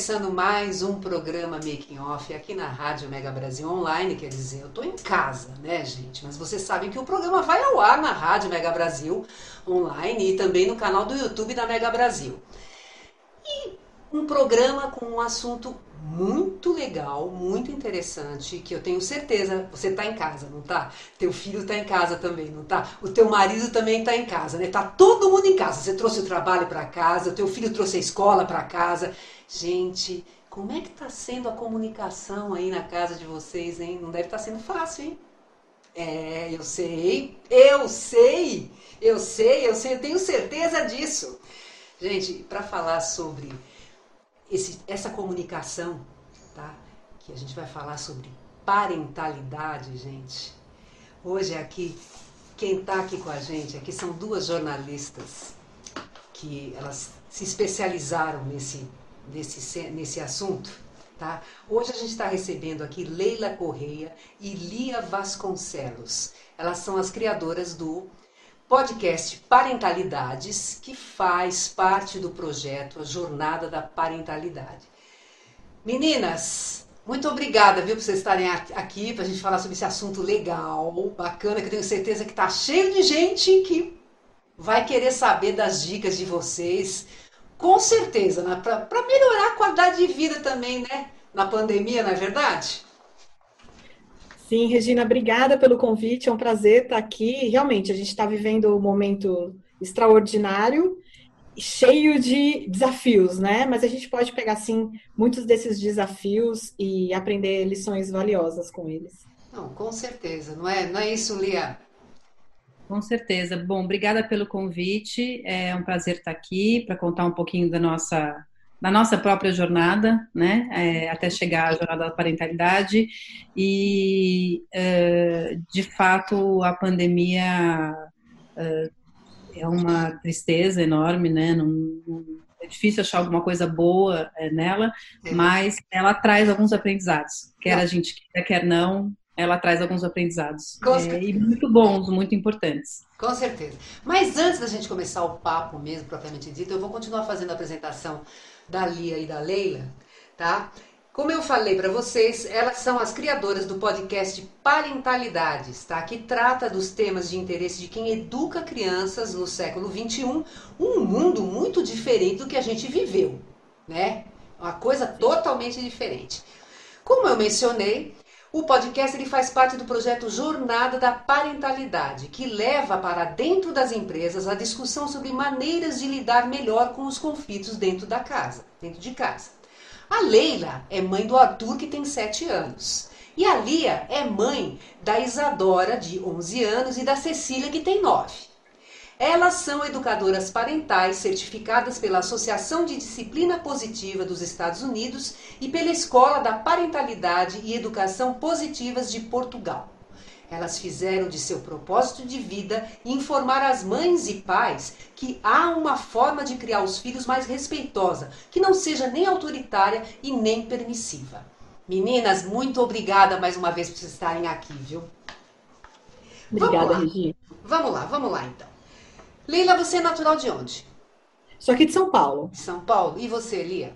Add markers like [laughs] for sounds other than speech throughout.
Começando mais um programa Making Off aqui na Rádio Mega Brasil Online, quer dizer, eu estou em casa, né, gente? Mas vocês sabem que o programa vai ao ar na Rádio Mega Brasil Online e também no canal do YouTube da Mega Brasil. E um programa com um assunto muito legal, muito interessante, que eu tenho certeza, você está em casa, não tá? Teu filho está em casa também, não tá? O teu marido também está em casa, né? Tá todo mundo em casa. Você trouxe o trabalho para casa, o teu filho trouxe a escola para casa. Gente, como é que está sendo a comunicação aí na casa de vocês, hein? Não deve estar tá sendo fácil, hein? É, eu sei, eu sei, eu sei, eu sei, eu tenho certeza disso. Gente, para falar sobre esse, essa comunicação, tá? Que a gente vai falar sobre parentalidade, gente. Hoje aqui, quem está aqui com a gente aqui são duas jornalistas que elas se especializaram nesse, nesse, nesse assunto. Tá? Hoje a gente está recebendo aqui Leila Correia e Lia Vasconcelos. Elas são as criadoras do podcast Parentalidades, que faz parte do projeto A Jornada da Parentalidade. Meninas, muito obrigada, viu, por vocês estarem aqui para a gente falar sobre esse assunto legal, bacana, que eu tenho certeza que está cheio de gente que vai querer saber das dicas de vocês, com certeza, né? para melhorar a qualidade de vida também, né? Na pandemia, não é verdade? Sim, Regina, obrigada pelo convite. É um prazer estar aqui. Realmente, a gente está vivendo um momento extraordinário, cheio de desafios, né? Mas a gente pode pegar, sim, muitos desses desafios e aprender lições valiosas com eles. Não, com certeza, não é? Não é isso, Lia? Com certeza. Bom, obrigada pelo convite. É um prazer estar aqui para contar um pouquinho da nossa na nossa própria jornada, né, é, até chegar à jornada da parentalidade. E é, de fato a pandemia é, é uma tristeza enorme, né, não, não, é difícil achar alguma coisa boa é, nela, mas ela traz alguns aprendizados, quer a gente quer, quer não, ela traz alguns aprendizados. É, e muito bons, muito importantes. Com certeza. Mas antes da gente começar o papo mesmo, propriamente dito, eu vou continuar fazendo a apresentação da Lia e da Leila, tá? Como eu falei para vocês, elas são as criadoras do podcast Parentalidades, tá? Que trata dos temas de interesse de quem educa crianças no século 21, um mundo muito diferente do que a gente viveu, né? Uma coisa totalmente diferente. Como eu mencionei, o podcast ele faz parte do projeto Jornada da Parentalidade, que leva para dentro das empresas a discussão sobre maneiras de lidar melhor com os conflitos dentro da casa, dentro de casa. A Leila é mãe do Arthur, que tem 7 anos. E a Lia é mãe da Isadora, de 11 anos, e da Cecília, que tem 9. Elas são educadoras parentais certificadas pela Associação de Disciplina Positiva dos Estados Unidos e pela Escola da Parentalidade e Educação Positivas de Portugal. Elas fizeram de seu propósito de vida informar as mães e pais que há uma forma de criar os filhos mais respeitosa, que não seja nem autoritária e nem permissiva. Meninas, muito obrigada mais uma vez por estarem aqui, viu? Obrigada, Regina. Vamos lá, vamos lá então. Leila, você é natural de onde? Sou aqui de São Paulo. São Paulo. E você, Lia?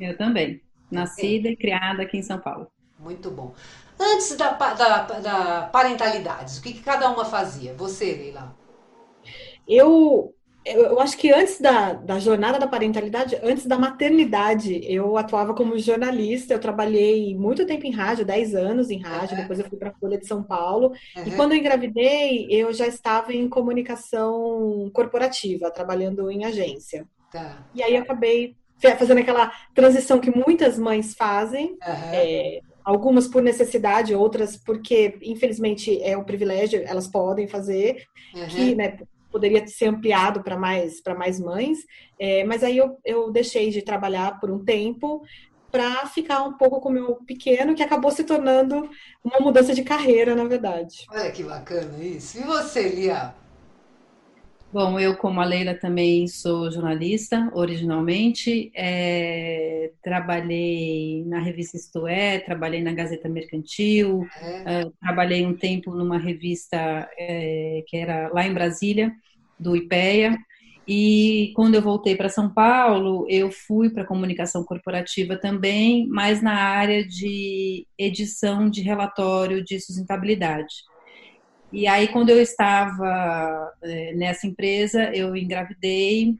Eu também. Nascida é. e criada aqui em São Paulo. Muito bom. Antes da, da, da parentalidade, o que, que cada uma fazia? Você, Leila? Eu eu, acho que antes da, da jornada da parentalidade, antes da maternidade, eu atuava como jornalista. Eu trabalhei muito tempo em rádio, 10 anos em rádio, uhum. depois eu fui para a Folha de São Paulo. Uhum. E quando eu engravidei, eu já estava em comunicação corporativa, trabalhando em agência. Tá. E aí eu acabei fazendo aquela transição que muitas mães fazem. Uhum. É, algumas por necessidade, outras porque, infelizmente, é um privilégio, elas podem fazer, que né, poderia ser ampliado para mais, mais mães, é, mas aí eu, eu deixei de trabalhar por um tempo para ficar um pouco com o meu pequeno, que acabou se tornando uma mudança de carreira, na verdade. Olha que bacana isso. E você, Lia? Bom, eu, como a Leila, também sou jornalista originalmente. É, trabalhei na revista Isto É, trabalhei na Gazeta Mercantil, é. uh, trabalhei um tempo numa revista é, que era lá em Brasília, do IPEA. E quando eu voltei para São Paulo, eu fui para comunicação corporativa também, mas na área de edição de relatório de sustentabilidade. E aí, quando eu estava é, nessa empresa, eu engravidei,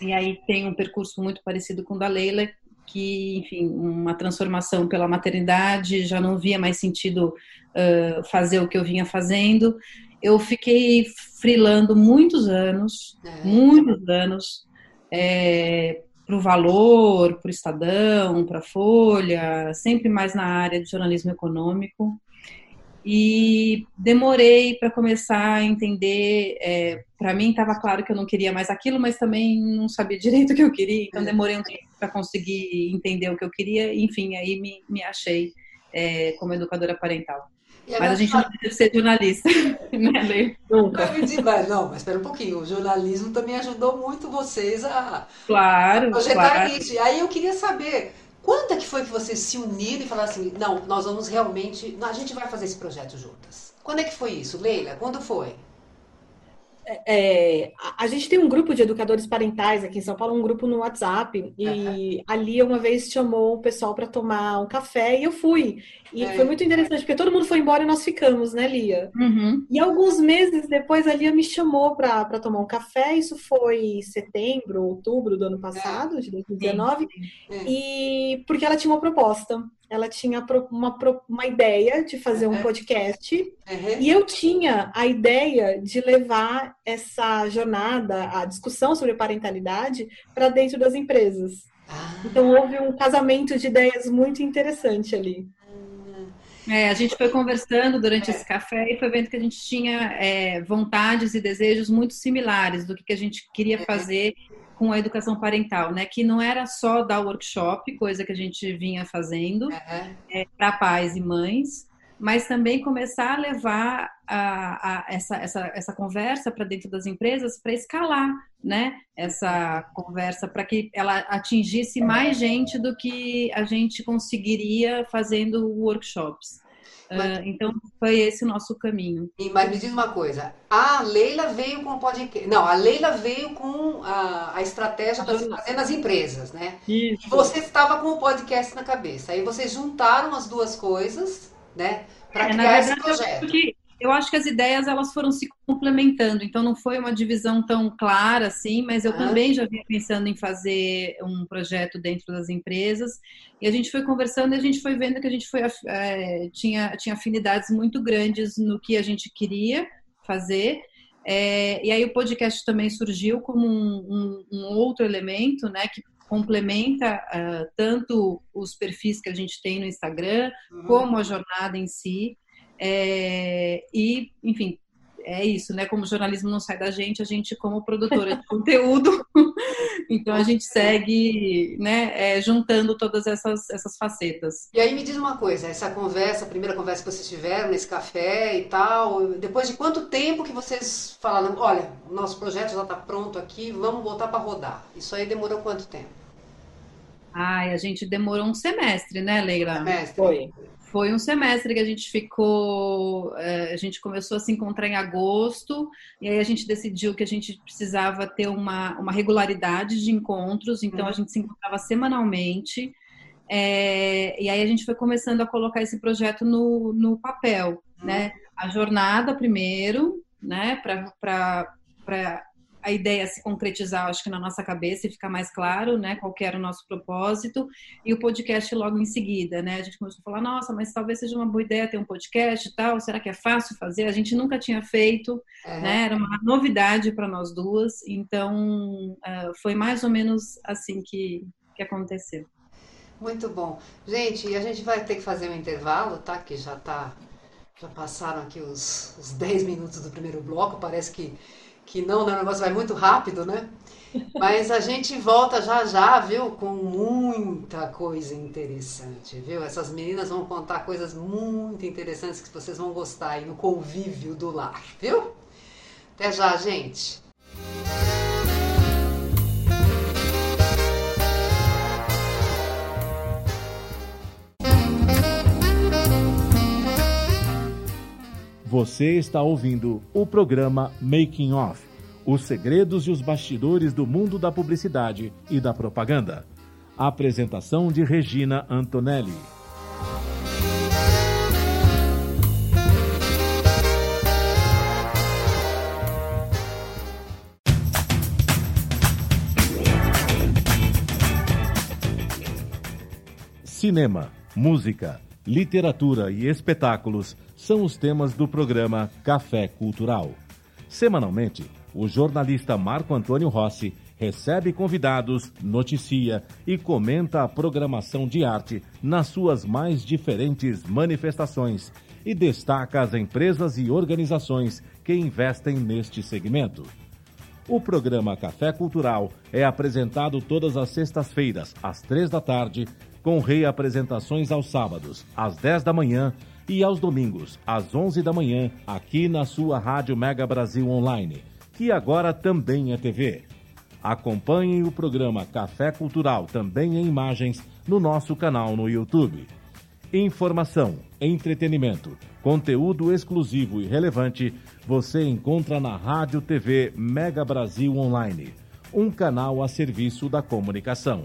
e aí tem um percurso muito parecido com o da Leila, que, enfim, uma transformação pela maternidade, já não via mais sentido uh, fazer o que eu vinha fazendo. Eu fiquei frilando muitos anos, é. muitos anos, é, para o Valor, para o Estadão, para a Folha, sempre mais na área de jornalismo econômico. E demorei para começar a entender. É, para mim estava claro que eu não queria mais aquilo, mas também não sabia [laughs] direito o que eu queria. Então demorei um tempo para conseguir entender o que eu queria. Enfim, aí me, me achei é, como educadora parental. Mas a gente não deve ser jornalista, [laughs] né, Lê? Nunca. Não, mas espera um pouquinho. O jornalismo também ajudou muito vocês a, claro, a projetar claro. isso. Aí eu queria saber quando é que foi que vocês se uniram e falaram assim, não, nós vamos realmente, a gente vai fazer esse projeto juntas? Quando é que foi isso, Leila? Quando foi? É, a, gente tem um grupo de educadores parentais aqui em São Paulo, um grupo no WhatsApp, e uhum. ali uma vez chamou o pessoal para tomar um café e eu fui. E é. foi muito interessante, porque todo mundo foi embora e nós ficamos, né, Lia? Uhum. E alguns meses depois a Lia me chamou para tomar um café, isso foi setembro, outubro do ano passado, de 2019, é. e porque ela tinha uma proposta ela tinha uma, uma ideia de fazer um podcast uhum. e eu tinha a ideia de levar essa jornada, a discussão sobre parentalidade, para dentro das empresas. Ah. Então houve um casamento de ideias muito interessante ali. É, a gente foi conversando durante é. esse café e foi vendo que a gente tinha é, vontades e desejos muito similares do que, que a gente queria é. fazer com a educação parental, né? Que não era só dar workshop, coisa que a gente vinha fazendo uhum. é, para pais e mães, mas também começar a levar a, a essa, essa, essa conversa para dentro das empresas para escalar, né? Essa conversa para que ela atingisse mais gente do que a gente conseguiria fazendo workshops. Mas, uh, então foi esse o nosso caminho. Mas me diz uma coisa, a Leila veio com o podcast. Não, a Leila veio com a, a estratégia para fazer nas empresas, né? Isso. E você estava com o podcast na cabeça. Aí vocês juntaram as duas coisas, né? Para é, criar verdade, esse projeto. Eu acho que as ideias elas foram se complementando, então não foi uma divisão tão clara assim, mas eu ah. também já vinha pensando em fazer um projeto dentro das empresas e a gente foi conversando e a gente foi vendo que a gente foi, é, tinha, tinha afinidades muito grandes no que a gente queria fazer. É, e aí o podcast também surgiu como um, um, um outro elemento, né, que complementa uh, tanto os perfis que a gente tem no Instagram, uhum. como a jornada em si. É, e, enfim, é isso, né? Como o jornalismo não sai da gente, a gente, como produtora de [laughs] conteúdo, [laughs] então a gente segue, né, é, juntando todas essas, essas facetas. E aí me diz uma coisa, essa conversa, a primeira conversa que vocês tiveram nesse café e tal, depois de quanto tempo que vocês falaram, olha, o nosso projeto já está pronto aqui, vamos voltar para rodar? Isso aí demorou quanto tempo? Ai, a gente demorou um semestre, né, Leila? Semestre. Foi. Foi um semestre que a gente ficou, é, a gente começou a se encontrar em agosto, e aí a gente decidiu que a gente precisava ter uma, uma regularidade de encontros, então a uhum. gente se encontrava semanalmente, é, e aí a gente foi começando a colocar esse projeto no, no papel, né? Uhum. A jornada primeiro, né, para a ideia se concretizar, acho que na nossa cabeça e ficar mais claro, né, qual era o nosso propósito, e o podcast logo em seguida, né, a gente começou a falar, nossa, mas talvez seja uma boa ideia ter um podcast e tal, será que é fácil fazer? A gente nunca tinha feito, uhum. né, era uma novidade para nós duas, então uh, foi mais ou menos assim que, que aconteceu. Muito bom. Gente, a gente vai ter que fazer um intervalo, tá? Que já tá. Já passaram aqui os, os 10 minutos do primeiro bloco. Parece que, que não, né? O negócio vai muito rápido, né? Mas a gente volta já já, viu? Com muita coisa interessante, viu? Essas meninas vão contar coisas muito interessantes que vocês vão gostar aí no convívio do lar, viu? Até já, gente! Você está ouvindo o programa Making Off os segredos e os bastidores do mundo da publicidade e da propaganda. Apresentação de Regina Antonelli. Cinema, música, literatura e espetáculos são os temas do programa Café Cultural. Semanalmente, o jornalista Marco Antônio Rossi recebe convidados, noticia e comenta a programação de arte nas suas mais diferentes manifestações e destaca as empresas e organizações que investem neste segmento. O programa Café Cultural é apresentado todas as sextas-feiras, às três da tarde, com reapresentações aos sábados, às dez da manhã e aos domingos, às onze da manhã, aqui na sua Rádio Mega Brasil Online que agora também é TV. Acompanhem o programa Café Cultural, também em imagens, no nosso canal no YouTube. Informação, entretenimento, conteúdo exclusivo e relevante você encontra na Rádio TV Mega Brasil Online, um canal a serviço da comunicação.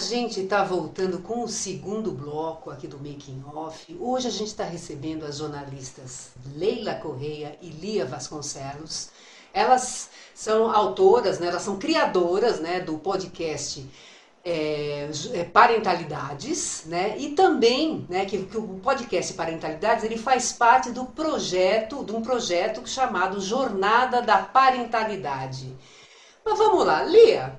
Gente está voltando com o segundo bloco aqui do Making Off. Hoje a gente está recebendo as jornalistas Leila Correia e Lia Vasconcelos elas são autoras, né, elas são criadoras né, do podcast é, é, Parentalidades, né, e também né, que, que, o podcast Parentalidades ele faz parte do projeto, de um projeto chamado Jornada da Parentalidade. Mas vamos lá, Lia,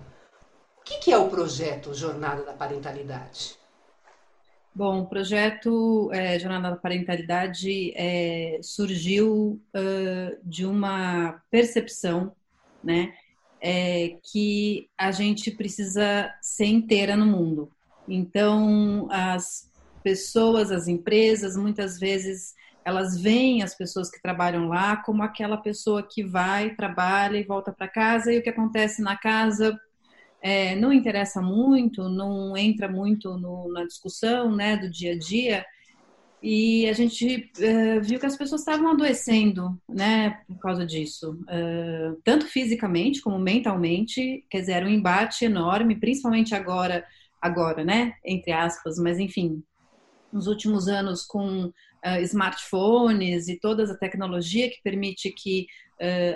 que, que é o projeto Jornada da Parentalidade? Bom, o projeto é, Jornada da Parentalidade é, surgiu uh, de uma percepção, né, é, que a gente precisa ser inteira no mundo. Então, as pessoas, as empresas, muitas vezes elas veem as pessoas que trabalham lá como aquela pessoa que vai, trabalha e volta para casa e o que acontece na casa é, não interessa muito, não entra muito no, na discussão né, do dia a dia. E a gente é, viu que as pessoas estavam adoecendo, né, por causa disso, é, tanto fisicamente como mentalmente. Quer dizer, era um embate enorme, principalmente agora, agora, né, entre aspas, mas enfim, nos últimos anos com uh, smartphones e toda a tecnologia que permite que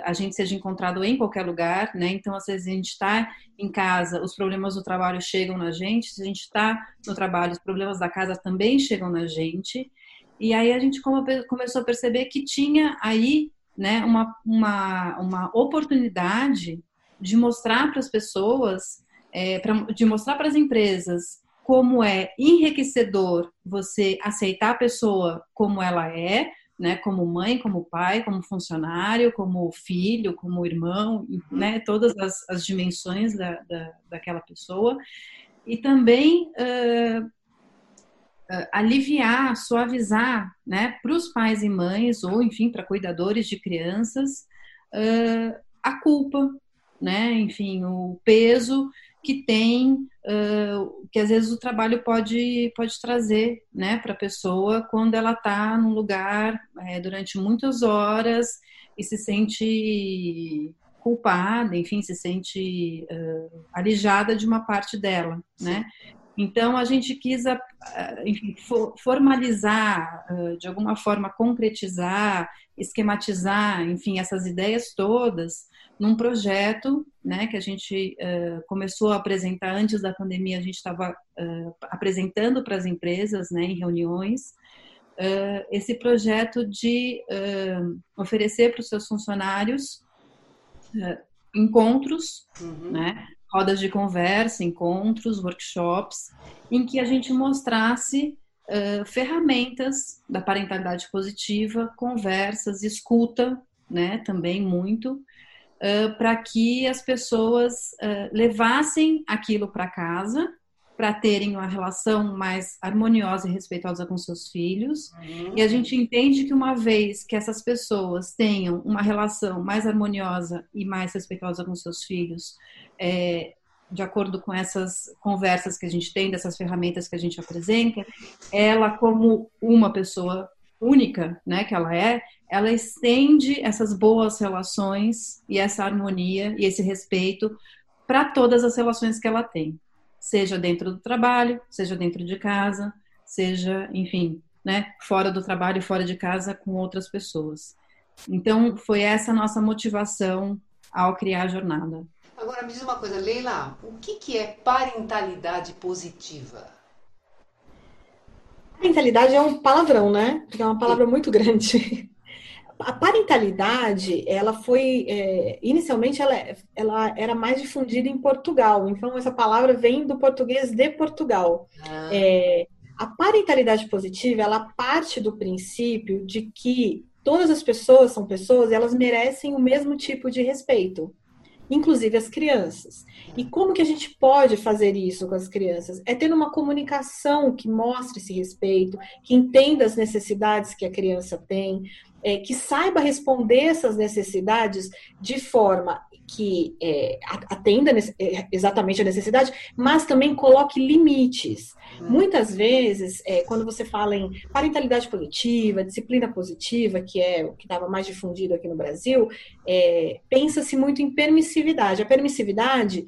a gente seja encontrado em qualquer lugar, né? Então, às vezes a gente está em casa, os problemas do trabalho chegam na gente, se a gente está no trabalho, os problemas da casa também chegam na gente. E aí a gente começou a perceber que tinha aí né, uma, uma, uma oportunidade de mostrar para as pessoas, é, pra, de mostrar para as empresas como é enriquecedor você aceitar a pessoa como ela é, né, como mãe, como pai, como funcionário, como filho, como irmão, Uhum. né, todas as, as dimensões da, da, daquela pessoa, e também uh, uh, aliviar, suavizar, né, para os pais e mães, ou enfim, para cuidadores de crianças, uh, a culpa, né, enfim, o peso que tem, uh, que às vezes o trabalho pode, pode trazer né, para a pessoa quando ela está num lugar é, durante muitas horas e se sente culpada, enfim, se sente uh, alijada de uma parte dela, né? Então a gente quis, enfim, formalizar, de alguma forma concretizar, esquematizar, enfim, essas ideias todas num projeto, né, que a gente uh, começou a apresentar antes da pandemia, a gente estava uh, apresentando para as empresas, né, em reuniões, uh, esse projeto de oferecer para os seus funcionários encontros, uhum. né, rodas de conversa, encontros, workshops, em que a gente mostrasse ferramentas da parentalidade positiva, conversas, escuta, né, também muito, Uh, para que as pessoas uh, levassem aquilo para casa, para terem uma relação mais harmoniosa e respeitosa com seus filhos. Uhum. E a gente entende que uma vez que essas pessoas tenham uma relação mais harmoniosa e mais respeitosa com seus filhos, é, de acordo com essas conversas que a gente tem, dessas ferramentas que a gente apresenta, ela como uma pessoa única, né, que ela é, ela estende essas boas relações e essa harmonia e esse respeito para todas as relações que ela tem, seja dentro do trabalho, seja dentro de casa, seja, enfim, né, fora do trabalho, fora de casa com outras pessoas. Então, foi essa a nossa motivação ao criar a jornada. Agora, me diz uma coisa, Leila, o que, que é parentalidade positiva? Parentalidade é um palavrão, né? Porque é uma palavra muito grande. A parentalidade, ela foi é, inicialmente ela, ela era mais difundida em Portugal. Então essa palavra vem do português de Portugal. Ah. É, a parentalidade positiva, ela parte do princípio de que todas as pessoas são pessoas e elas merecem o mesmo tipo de respeito inclusive as crianças. E como que a gente pode fazer isso com as crianças? É tendo uma comunicação que mostre esse respeito, que entenda as necessidades que a criança tem, é, que saiba responder essas necessidades de forma que é, atenda é, exatamente a necessidade, mas também coloque limites. Hum. Muitas vezes, é, quando você fala em parentalidade positiva, disciplina positiva, que é o que estava mais difundido aqui no Brasil, é, pensa-se muito em permissividade. A permissividade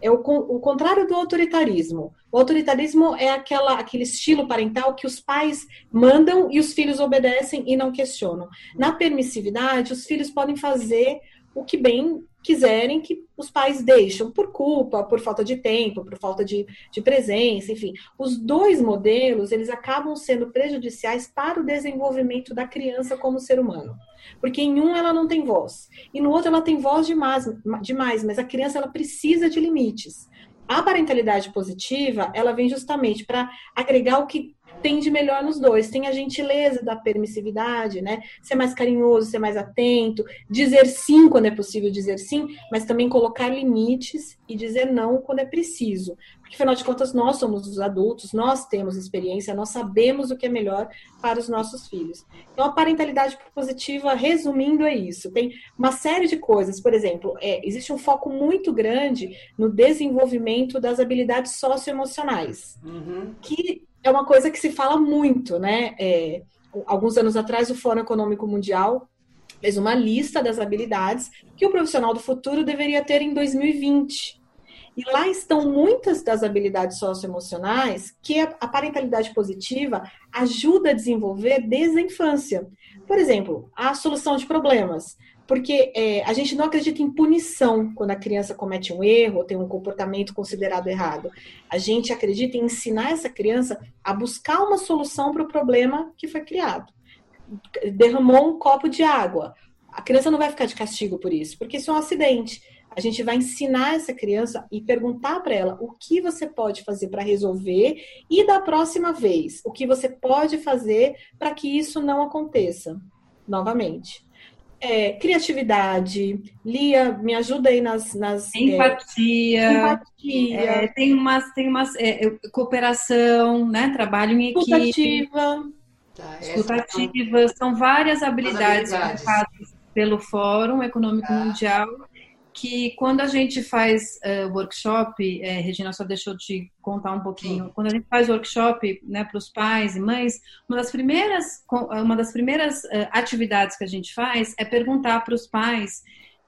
é o, o, contrário do autoritarismo. O autoritarismo é aquela, aquele estilo parental que os pais mandam e os filhos obedecem e não questionam. Na permissividade, os filhos podem fazer o que bem quiserem que os pais deixam por culpa, por falta de tempo, por falta de, de presença, enfim. Os dois modelos, eles acabam sendo prejudiciais para o desenvolvimento da criança como ser humano. Porque em um ela não tem voz, e no outro ela tem voz demais, demais mas a criança ela precisa de limites. A parentalidade positiva, ela vem justamente para agregar o que tem de melhor nos dois. Tem a gentileza da permissividade, né? Ser mais carinhoso, ser mais atento, dizer sim quando é possível dizer sim, mas também colocar limites e dizer não quando é preciso. Porque, afinal de contas, nós somos os adultos, nós temos experiência, nós sabemos o que é melhor para os nossos filhos. Então, a parentalidade positiva, resumindo, é isso. Tem uma série de coisas. Por exemplo, é, existe um foco muito grande no desenvolvimento das habilidades socioemocionais, uhum. que é uma coisa que se fala muito, né? É, alguns anos atrás, o Fórum Econômico Mundial fez uma lista das habilidades que o profissional do futuro deveria ter em 2020. E lá estão muitas das habilidades socioemocionais que a parentalidade positiva ajuda a desenvolver desde a infância. Por exemplo, a solução de problemas, porque é, a gente não acredita em punição quando a criança comete um erro ou tem um comportamento considerado errado. A gente acredita em ensinar essa criança a buscar uma solução para o problema que foi criado. Derramou um copo de água. A criança não vai ficar de castigo por isso, porque isso é um acidente. A gente vai ensinar essa criança e perguntar para ela o que você pode fazer para resolver e da próxima vez, o que você pode fazer para que isso não aconteça novamente. É, criatividade, Lia, me ajuda aí nas. nas é, empatia. É, empatia. É, tem umas, tem umas é, cooperação, né? Trabalho em equipe. Tá, escutativa. São várias habilidades, habilidades. pelo Fórum Econômico ah. Mundial que quando a gente faz uh, workshop, é, Regina só deixou de contar um pouquinho, Sim. quando a gente faz workshop né, para os pais e mães, uma das primeiras, uma das primeiras uh, atividades que a gente faz é perguntar para os pais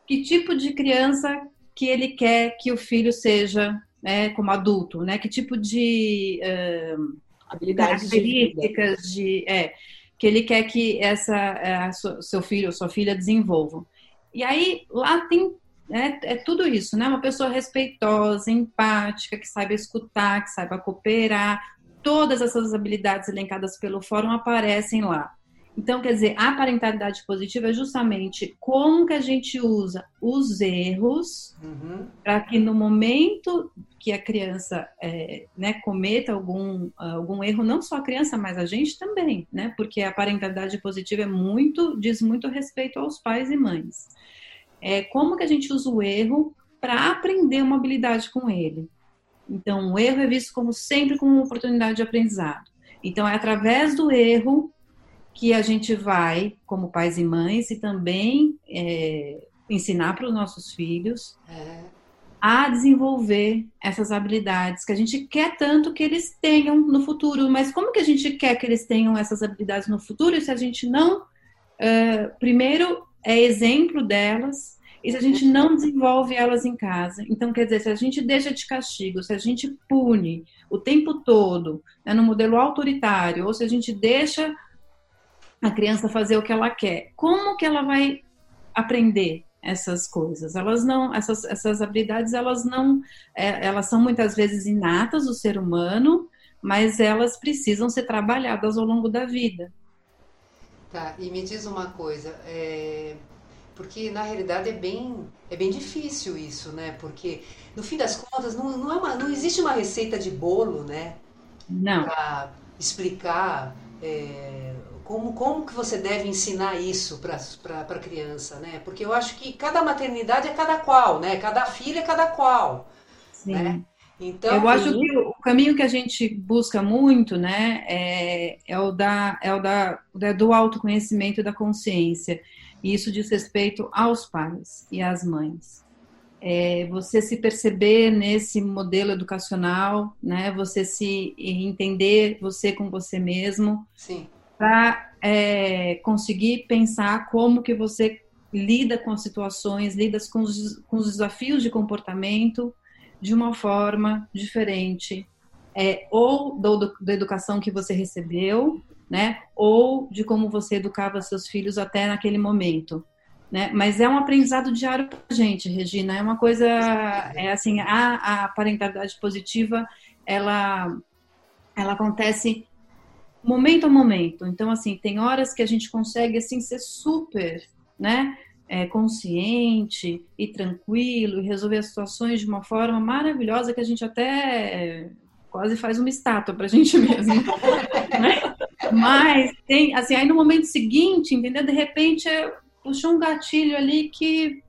que tipo de criança que ele quer que o filho seja né, como adulto, né? Que tipo de uh, habilidades características de, de é, que ele quer que essa seu filho ou sua filha desenvolvam. E aí lá tem é, é tudo isso, né? Uma pessoa respeitosa, empática, que saiba escutar, que saiba cooperar. Todas essas habilidades elencadas pelo fórum aparecem lá. Então, quer dizer, a parentalidade positiva é justamente como que a gente usa os erros uhum. para que no momento que a criança é, né, cometa algum, algum erro, não só a criança, mas a gente também, né? Porque a parentalidade positiva é muito, diz muito respeito aos pais e mães é, como que a gente usa o erro para aprender uma habilidade com ele. Então, o erro é visto como sempre como uma oportunidade de aprendizado. Então, é através do erro que a gente vai, como pais e mães, e também é, ensinar para os nossos filhos é. a desenvolver essas habilidades que a gente quer tanto que eles tenham no futuro. Mas como que a gente quer que eles tenham essas habilidades no futuro se a gente não, uh, primeiro, é exemplo delas e se a gente não desenvolve elas em casa. Então, quer dizer, se a gente deixa de castigo, se a gente pune o tempo todo, né, no modelo autoritário, ou se a gente deixa a criança fazer o que ela quer, como que ela vai aprender essas coisas? Elas não, essas, essas habilidades, elas não, é, elas são muitas vezes inatas do ser humano, mas elas precisam ser trabalhadas ao longo da vida. Tá, e me diz uma coisa, é, porque na realidade é bem, é bem difícil isso, né? Porque no fim das contas não, não, é uma, não existe uma receita de bolo, né? Não. Para explicar é, como, como que você deve ensinar isso para a criança, né? Porque eu acho que cada maternidade é cada qual, né? Cada filha é cada qual. Sim. Né? Então, eu acho que o caminho que a gente busca muito, né, é, é o da, é o da, do autoconhecimento e da consciência. E isso diz respeito aos pais e às mães. É, você se perceber nesse modelo educacional, né, você se entender você com você mesmo, para é, conseguir pensar como que você lida com as situações, lida com os, com os desafios de comportamento de uma forma diferente, é, ou do, da educação que você recebeu, né? Ou de como você educava seus filhos até naquele momento. Né? Mas é um aprendizado diário para a gente, Regina. É uma coisa, é assim, a, a parentalidade positiva, ela, ela acontece momento a momento. Então, assim, tem horas que a gente consegue, assim, ser super, né? É, consciente e tranquilo e resolver as situações de uma forma maravilhosa que a gente até é, quase faz uma estátua para a gente [laughs] mesmo. né? Mas tem, assim, aí no momento seguinte, entendeu? De repente é, puxou um gatilho ali que,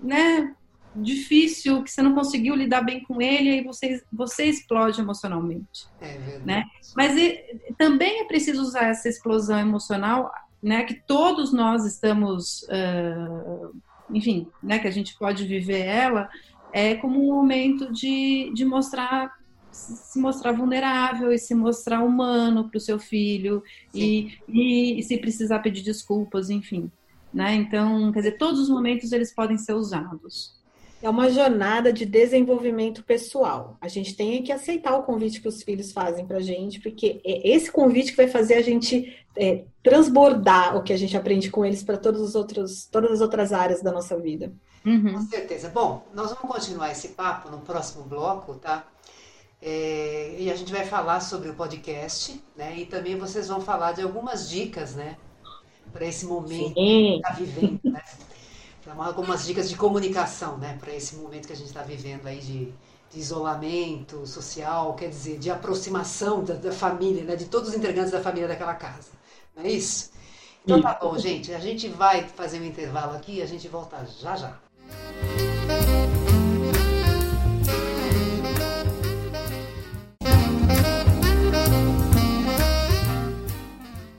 né, difícil, que você não conseguiu lidar bem com ele, aí você, você explode emocionalmente. É verdade. Né? Mas e, também é preciso usar essa explosão emocional né, que todos nós estamos, uh, enfim, né, que a gente pode viver ela, é como um momento de, de mostrar se mostrar vulnerável e se mostrar humano para o seu filho e, e, e, se precisar pedir desculpas, enfim. Né? Então, quer dizer, todos os momentos eles podem ser usados. É uma jornada de desenvolvimento pessoal. A gente tem que aceitar o convite que os filhos fazem para a gente, porque é esse convite que vai fazer a gente é, transbordar o que a gente aprende com eles para todos os outros, todas as outras áreas da nossa vida. Uhum. Com certeza. Bom, nós vamos continuar esse papo no próximo bloco, tá? É, e a gente vai falar sobre o podcast, né? E também vocês vão falar de algumas dicas, né? Para esse momento Sim. que está vivendo, né? [laughs] Algumas dicas de comunicação, né, para esse momento que a gente está vivendo aí de, de, isolamento social, quer dizer, de aproximação da, da família, né, de todos os integrantes da família daquela casa. Não é isso? Então tá bom, gente. A gente vai fazer um intervalo aqui e a gente volta já já.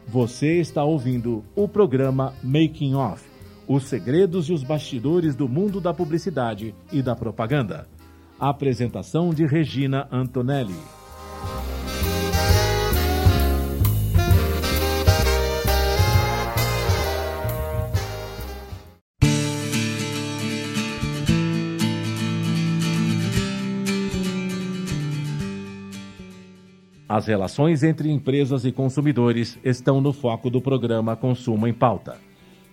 Você está ouvindo o programa Making Off Os segredos e os bastidores do mundo da publicidade e da propaganda. Apresentação de Regina Antonelli. As relações entre empresas e consumidores estão no foco do programa Consumo em Pauta.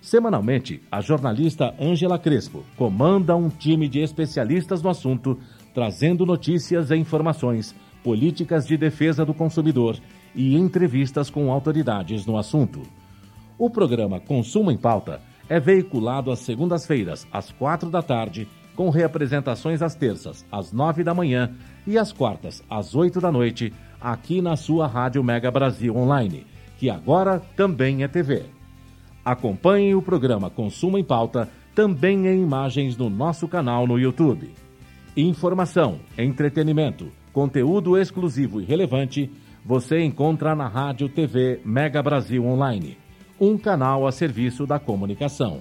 Semanalmente, a jornalista Ângela Crespo comanda um time de especialistas no assunto, trazendo notícias e informações, políticas de defesa do consumidor e entrevistas com autoridades no assunto. O programa Consumo em Pauta é veiculado às segundas-feiras, às quatro da tarde, com reapresentações às terças, às nove da manhã e às quartas, às oito da noite aqui na sua Rádio Mega Brasil Online, que agora também é TV. Acompanhe o programa Consumo em Pauta também em imagens no nosso canal no YouTube. Informação, entretenimento, conteúdo exclusivo e relevante você encontra na Rádio TV Mega Brasil Online, um canal a serviço da comunicação.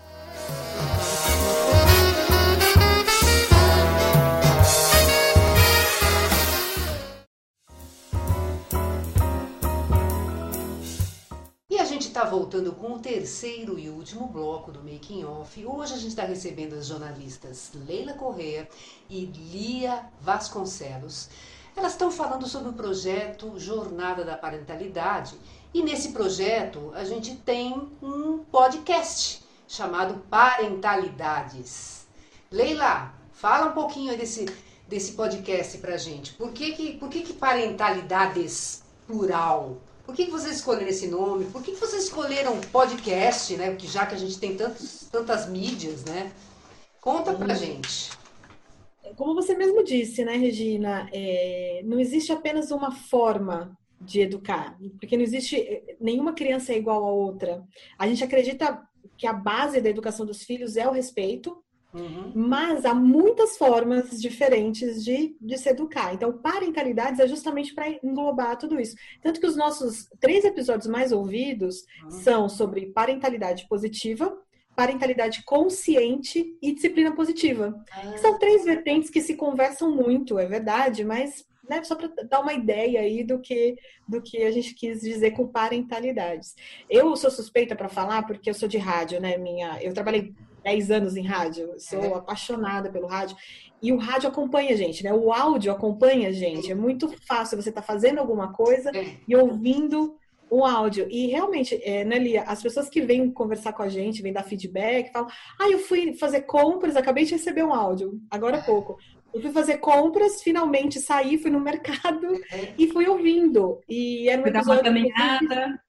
Voltando com o terceiro e último bloco do Making Off. Hoje a gente está recebendo as jornalistas Leila Correa e Lia Vasconcelos. Elas estão falando sobre o projeto Jornada da Parentalidade e nesse projeto a gente tem um podcast chamado Parentalidades. Leila, fala um pouquinho desse, desse podcast pra gente. Por que, que, por que, que parentalidades plural? Por que, que vocês escolheram esse nome? Por que, que vocês escolheram podcast, né? Porque já que a gente tem tantos, tantas mídias, né? Conta pra gente. Como você mesmo disse, né, Regina? É, não existe apenas uma forma de educar, porque não existe é, nenhuma criança é igual a outra. A gente acredita que a base da educação dos filhos é o respeito, Uhum. Mas há muitas formas diferentes de, de se educar. Então, parentalidades é justamente para englobar tudo isso. Tanto que os nossos três episódios mais ouvidos uhum. são sobre parentalidade positiva, parentalidade consciente e disciplina positiva. Uhum. São três vertentes que se conversam muito, é verdade, mas né, só para dar uma ideia aí do que, do que a gente quis dizer com parentalidades. Eu sou suspeita para falar porque eu sou de rádio, né? Minha, eu trabalhei 10 anos em rádio, sou é. apaixonada pelo rádio. E o rádio acompanha a gente, né? O áudio acompanha a gente. É muito fácil você estar tá fazendo alguma coisa é. e ouvindo o áudio. E realmente, é, né, Lia, as pessoas que vêm conversar com a gente, vêm dar feedback, falam: Ah, eu fui fazer compras, acabei de receber um áudio, agora há pouco. Eu fui fazer compras, finalmente saí, fui no [laughs] mercado é. e fui ouvindo. E era um episódio. Dar uma caminhada.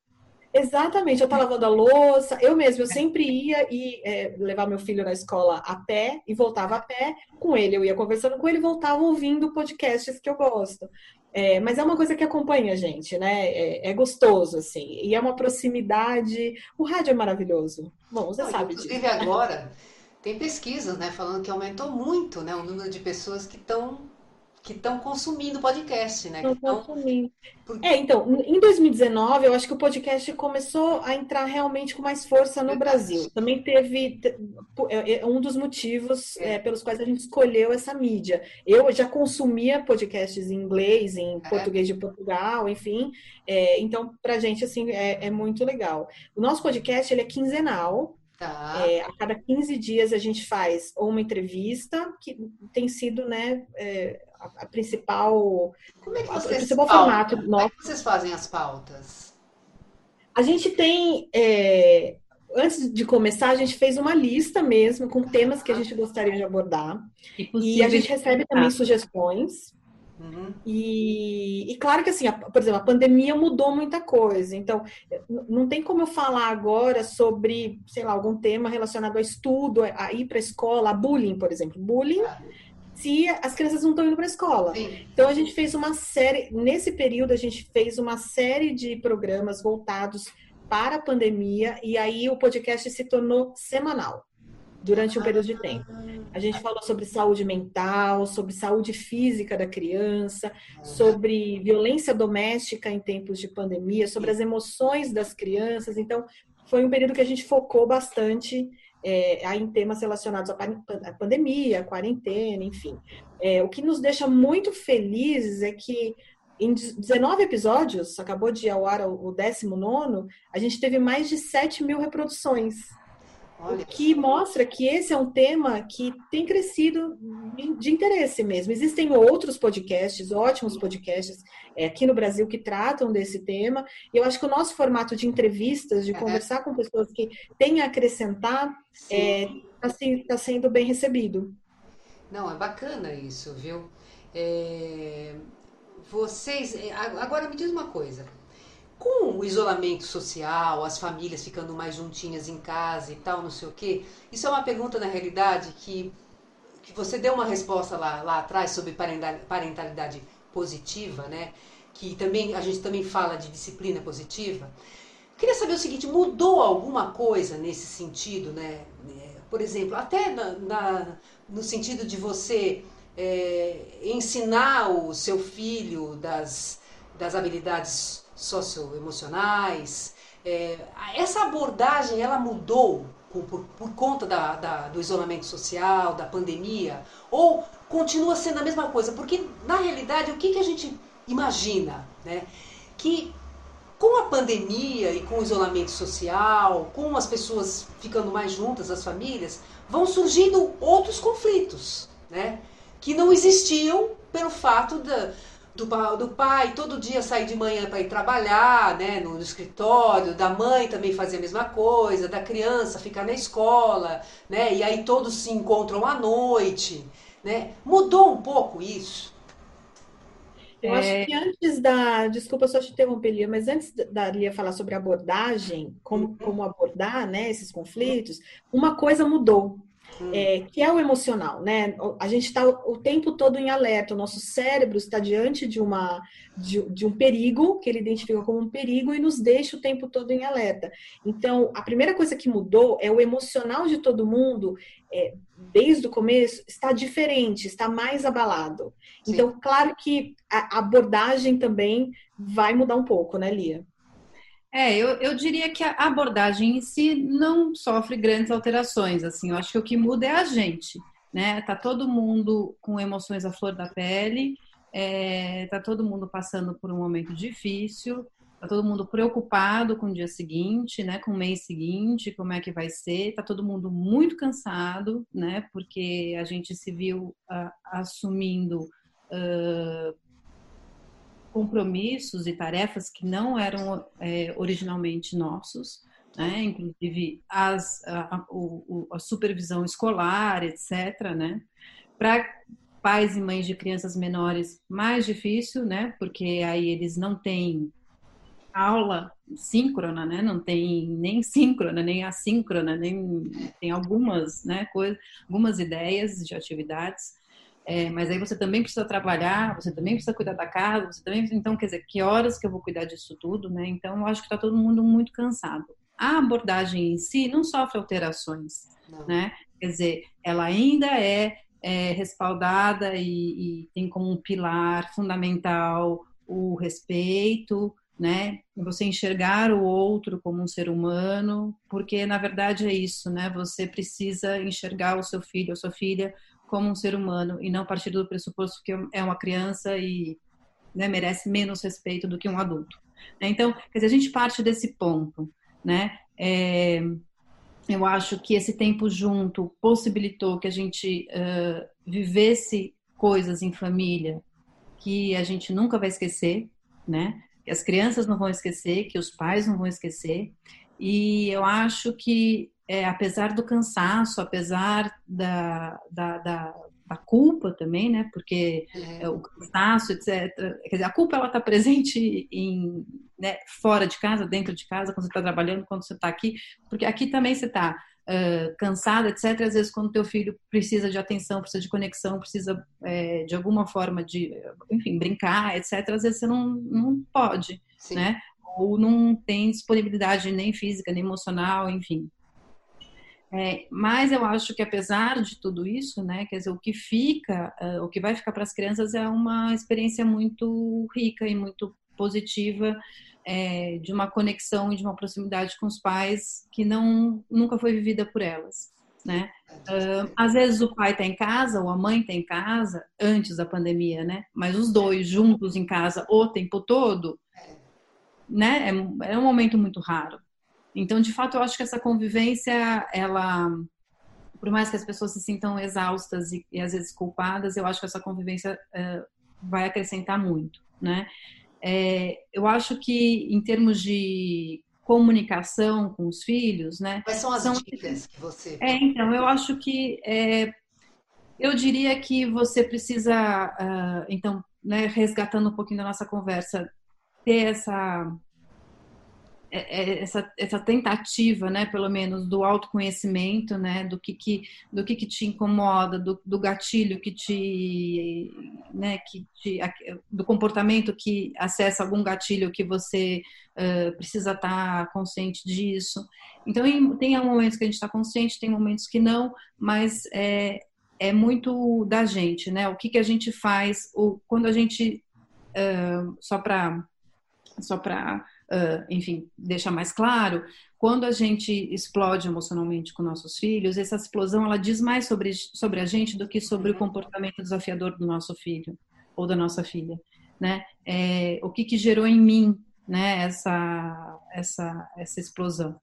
Exatamente, eu estava lavando a louça, eu mesma, eu sempre ia e é, levar meu filho na escola a pé e voltava a pé com ele. Eu ia conversando com ele e voltava ouvindo podcasts que eu gosto. É, mas é uma coisa que acompanha a gente, né? É, é, gostoso, assim. E é uma proximidade. O rádio é maravilhoso. Bom, você Não, sabe inclusive disso. agora, Tem pesquisas, né, falando que aumentou muito, né, o número de pessoas que estão que estão consumindo podcast, né? Estão consumindo. É, então, em 2019, eu acho que o podcast começou a entrar realmente com mais força no Brasil. Também teve é, é um dos motivos é. É, pelos quais a gente escolheu essa mídia. Eu já consumia podcasts em inglês, em é. português de Portugal, enfim. É, então, pra gente, assim, é, muito legal. O nosso podcast, ele é quinzenal. Tá. A cada 15 dias a gente faz uma entrevista, que tem sido, né, a, a, principal. Como é que vocês, principal formato Como é que vocês fazem as pautas? A gente tem. É, antes de começar, a gente fez uma lista mesmo com temas que a gente gostaria de abordar. E, e a gente recebe também sugestões. Uhum. E, e, claro que assim, a, por exemplo, a pandemia mudou muita coisa. Então, não tem como eu falar agora sobre, sei lá, algum tema relacionado a estudo, a ir para a escola, a bullying, por exemplo. Bullying, se as crianças não estão indo para a escola. Sim. Então, a gente fez uma série, nesse período, a gente fez uma série de programas voltados para a pandemia, e aí o podcast se tornou semanal durante um período de tempo. A gente falou sobre saúde mental, sobre saúde física da criança, sobre violência doméstica em tempos de pandemia, sobre as emoções das crianças. Então, foi um período que a gente focou bastante é, em temas relacionados à pandemia, à quarentena, enfim. É, o que nos deixa muito felizes é que em 19 episódios, acabou de ao ar o 19, a gente teve mais de 7 mil reproduções. Olha. que mostra que esse é um tema que tem crescido de interesse mesmo. Existem outros podcasts, ótimos podcasts é, aqui no Brasil que tratam desse tema. E eu acho que o nosso formato de entrevistas, de conversar com pessoas que têm a acrescentar, está é, tá, tá sendo bem recebido. Não, é bacana isso, viu? É... Vocês. É, agora me diz uma coisa com o isolamento social, as famílias ficando mais juntinhas em casa e tal, não sei o quê, isso é uma pergunta na realidade que, que você deu uma resposta lá, lá atrás sobre parentalidade positiva, né? Que também a gente também fala de disciplina positiva. Queria saber o seguinte, mudou alguma coisa nesse sentido, né? Por exemplo, até na, na no sentido de você é, ensinar o seu filho das, das habilidades socioemocionais. É, essa abordagem ela mudou por, por, por conta da, da, do isolamento social, da pandemia, ou continua sendo a mesma coisa? Porque na realidade o que, que a gente imagina, né? Que com a pandemia e com o isolamento social, com as pessoas ficando mais juntas, as famílias, vão surgindo outros conflitos, né? Que não existiam pelo fato da, do, do pai todo dia sair de manhã para ir trabalhar, né, no, no, escritório, da mãe também fazer a mesma coisa, da criança ficar na escola, né, e aí todos se encontram à noite, né? Mudou um pouco isso. Eu acho é. que antes da. Desculpa só te interromper, Lia, mas antes da Lia falar sobre abordagem, como, uhum. como abordar né, esses conflitos, uma coisa mudou é, que é o emocional, né? A gente está o tempo todo em alerta, o nosso cérebro está diante de, uma, de, de, um perigo, que ele identifica como um perigo, e nos deixa o tempo todo em alerta. Então, a primeira coisa que mudou é o emocional de todo mundo, é, desde o começo, está diferente, está mais abalado. Sim. Então, claro que a abordagem também vai mudar um pouco, né, Lia? É, eu, eu diria que a abordagem em si não sofre grandes alterações, assim, eu acho que o que muda é a gente, né? Tá todo mundo com emoções à flor da pele, é, tá todo mundo passando por um momento difícil, tá todo mundo preocupado com o dia seguinte, né? Com o mês seguinte, como é que vai ser, tá todo mundo muito cansado, né? Porque a gente se viu uh, assumindo uh, compromissos e tarefas que não eram é, originalmente nossos, né? inclusive as, a, a, a, supervisão escolar, etc. Né? Para pais e mães de crianças menores, mais difícil, né? porque aí eles não têm aula síncrona, né? Não tem nem síncrona, nem assíncrona, nem tem algumas, né, coisas, algumas ideias de atividades é, mas aí você também precisa trabalhar, você também precisa cuidar da casa, você também então quer dizer que horas que eu vou cuidar disso tudo, né? Então eu acho que está todo mundo muito cansado. A abordagem em si não sofre alterações, não. né? Quer dizer, ela ainda é, é respaldada e, e tem como um pilar fundamental o respeito, né? Você enxergar o outro como um ser humano, porque na verdade é isso, né? Você precisa enxergar o seu filho ou sua filha como um ser humano e não partir do pressuposto que é uma criança e né, merece menos respeito do que um adulto. Então, quer dizer, a gente parte desse ponto, né? É, eu acho que esse tempo junto possibilitou que a gente uh, vivesse coisas em família que a gente nunca vai esquecer, né? Que as crianças não vão esquecer, que os pais não vão esquecer. E eu acho que, é, apesar do cansaço, apesar da, da, da, da culpa também, né? Porque é. o cansaço, etc. Quer dizer, a culpa ela está presente em, né, fora de casa, dentro de casa, quando você está trabalhando, quando você está aqui, porque aqui também você está uh, cansado, etc. Às vezes, quando teu filho precisa de atenção, precisa de conexão, precisa é, de alguma forma de, enfim, brincar, etc. Às vezes você não, não pode, Sim. né? Ou não tem disponibilidade nem física, nem emocional, enfim. É, mas eu acho que apesar de tudo isso, né, quer dizer, o que fica, uh, o que vai ficar para as crianças é uma experiência muito rica e muito positiva é, de uma conexão e de uma proximidade com os pais que não nunca foi vivida por elas, né? Às vezes o pai está em casa ou a mãe está em casa antes da pandemia, né? Mas os dois juntos em casa o tempo todo, né? É, é um momento muito raro. Então, de fato, eu acho que essa convivência, ela, por mais que as pessoas se sintam exaustas e, e às vezes culpadas, eu acho que essa convivência uh, vai acrescentar muito, né? É, eu acho que em termos de comunicação com os filhos, né? Quais são as são... dicas que você? É, então eu acho que é, eu diria que você precisa, uh, então, né, resgatando um pouquinho da nossa conversa, ter essa essa, essa tentativa, né, pelo menos, do autoconhecimento, né, do que, que do que, que te incomoda, do, do gatilho que te, né, que te, do comportamento que acessa algum gatilho que você uh, precisa estar tá consciente disso. Então, tem momentos que a gente está consciente, tem momentos que não, mas é, é muito da gente, né? O que, que a gente faz, o, quando a gente, uh, só para só para uh, enfim, deixa mais claro, quando a gente explode emocionalmente com nossos filhos, essa explosão ela diz mais sobre, sobre a gente do que sobre o comportamento desafiador do nosso filho ou da nossa filha, né? É, o que, que gerou em mim, né? Essa essa essa explosão.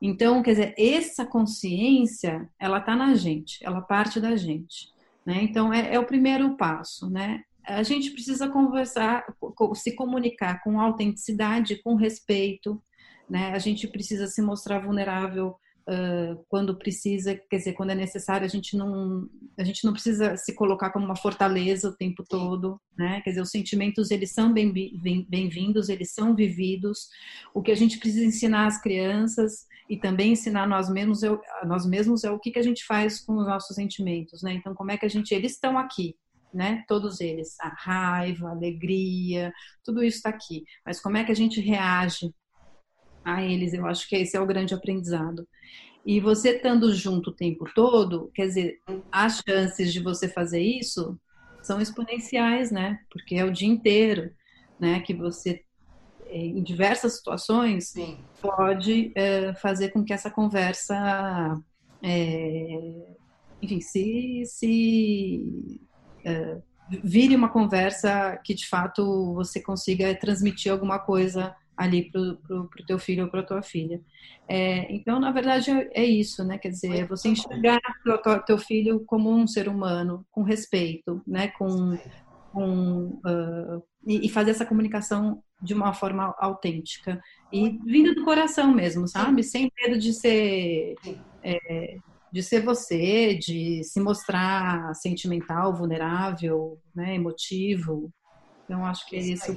Então, quer dizer, essa consciência, ela está na gente, ela parte da gente, né? Então, é, é o primeiro passo, né? A gente precisa conversar, se comunicar com autenticidade, com respeito, né? A gente precisa se mostrar vulnerável uh, quando precisa, quer dizer, quando é necessário. A gente não, a gente não precisa se colocar como uma fortaleza o tempo todo, né? Quer dizer, os sentimentos eles são bem-vindos, eles são vividos. O que a gente precisa ensinar às crianças e também ensinar nós mesmos, é, nós mesmos é o que, que a gente faz com os nossos sentimentos, né? Então, como é que a gente, eles estão aqui, né? Todos eles, a raiva, a alegria, tudo isso está aqui. Mas como é que a gente reage a eles? Eu acho que esse é o grande aprendizado. E você estando junto o tempo todo, quer dizer, as chances de você fazer isso são exponenciais, né? Porque é o dia inteiro, né? Que você, em diversas situações, Sim. pode é, fazer com que essa conversa, é, enfim, se, se é, vire uma conversa que de fato você consiga transmitir alguma coisa ali para o teu filho ou para tua filha. É, então, na verdade, é, isso, né? Quer dizer, é você enxergar o teu filho como um ser humano, com respeito, né? Com, com uh, e, e, fazer essa comunicação de uma forma autêntica e vindo do coração mesmo, sabe? Sem medo de ser é, de ser você, de se mostrar sentimental, vulnerável, né, emotivo. Então, acho que é isso.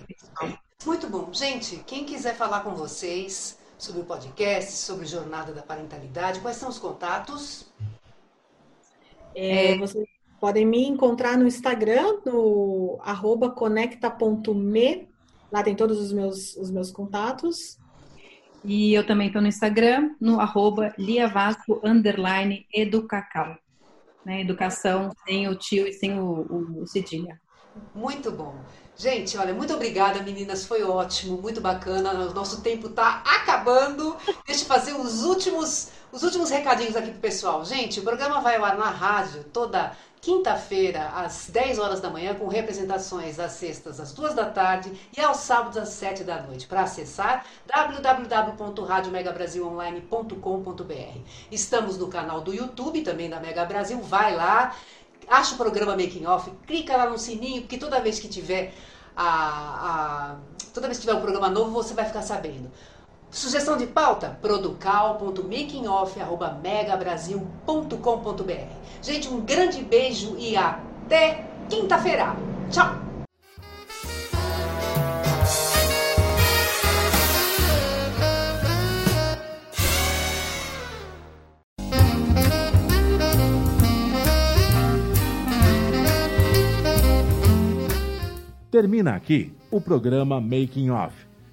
Muito bom. Gente, quem quiser falar com vocês sobre o podcast, sobre Jornada da Parentalidade, quais são os contatos? É, vocês podem me encontrar no Instagram, no conecta.me. Lá tem todos os meus, os meus contatos. E eu também estou no Instagram, no arroba liavasco, underline, educacau. né? Educação sem o tio e sem o, o, o. Muito bom. Gente, olha, muito obrigada, meninas. Foi ótimo, muito bacana. Nosso tempo está acabando. Deixa eu fazer os últimos, os últimos recadinhos aqui pro pessoal. Gente, o programa vai ao ar na rádio toda quinta-feira, às 10 horas da manhã, com representações às sextas, às 2 da tarde e aos sábados, às 7 da noite. Para acessar, www.radiomegabrasilonline.com.br. Estamos no canal do YouTube também da Mega Brasil. Vai lá, acha o programa Making Off, clica lá no sininho, porque toda vez que tiver a, a, toda vez que tiver um programa novo, você vai ficar sabendo. Sugestão de pauta? producal.makingoff.megabrasil.com.br Gente, um grande beijo e até quinta-feira. Tchau! Termina aqui o programa Making Off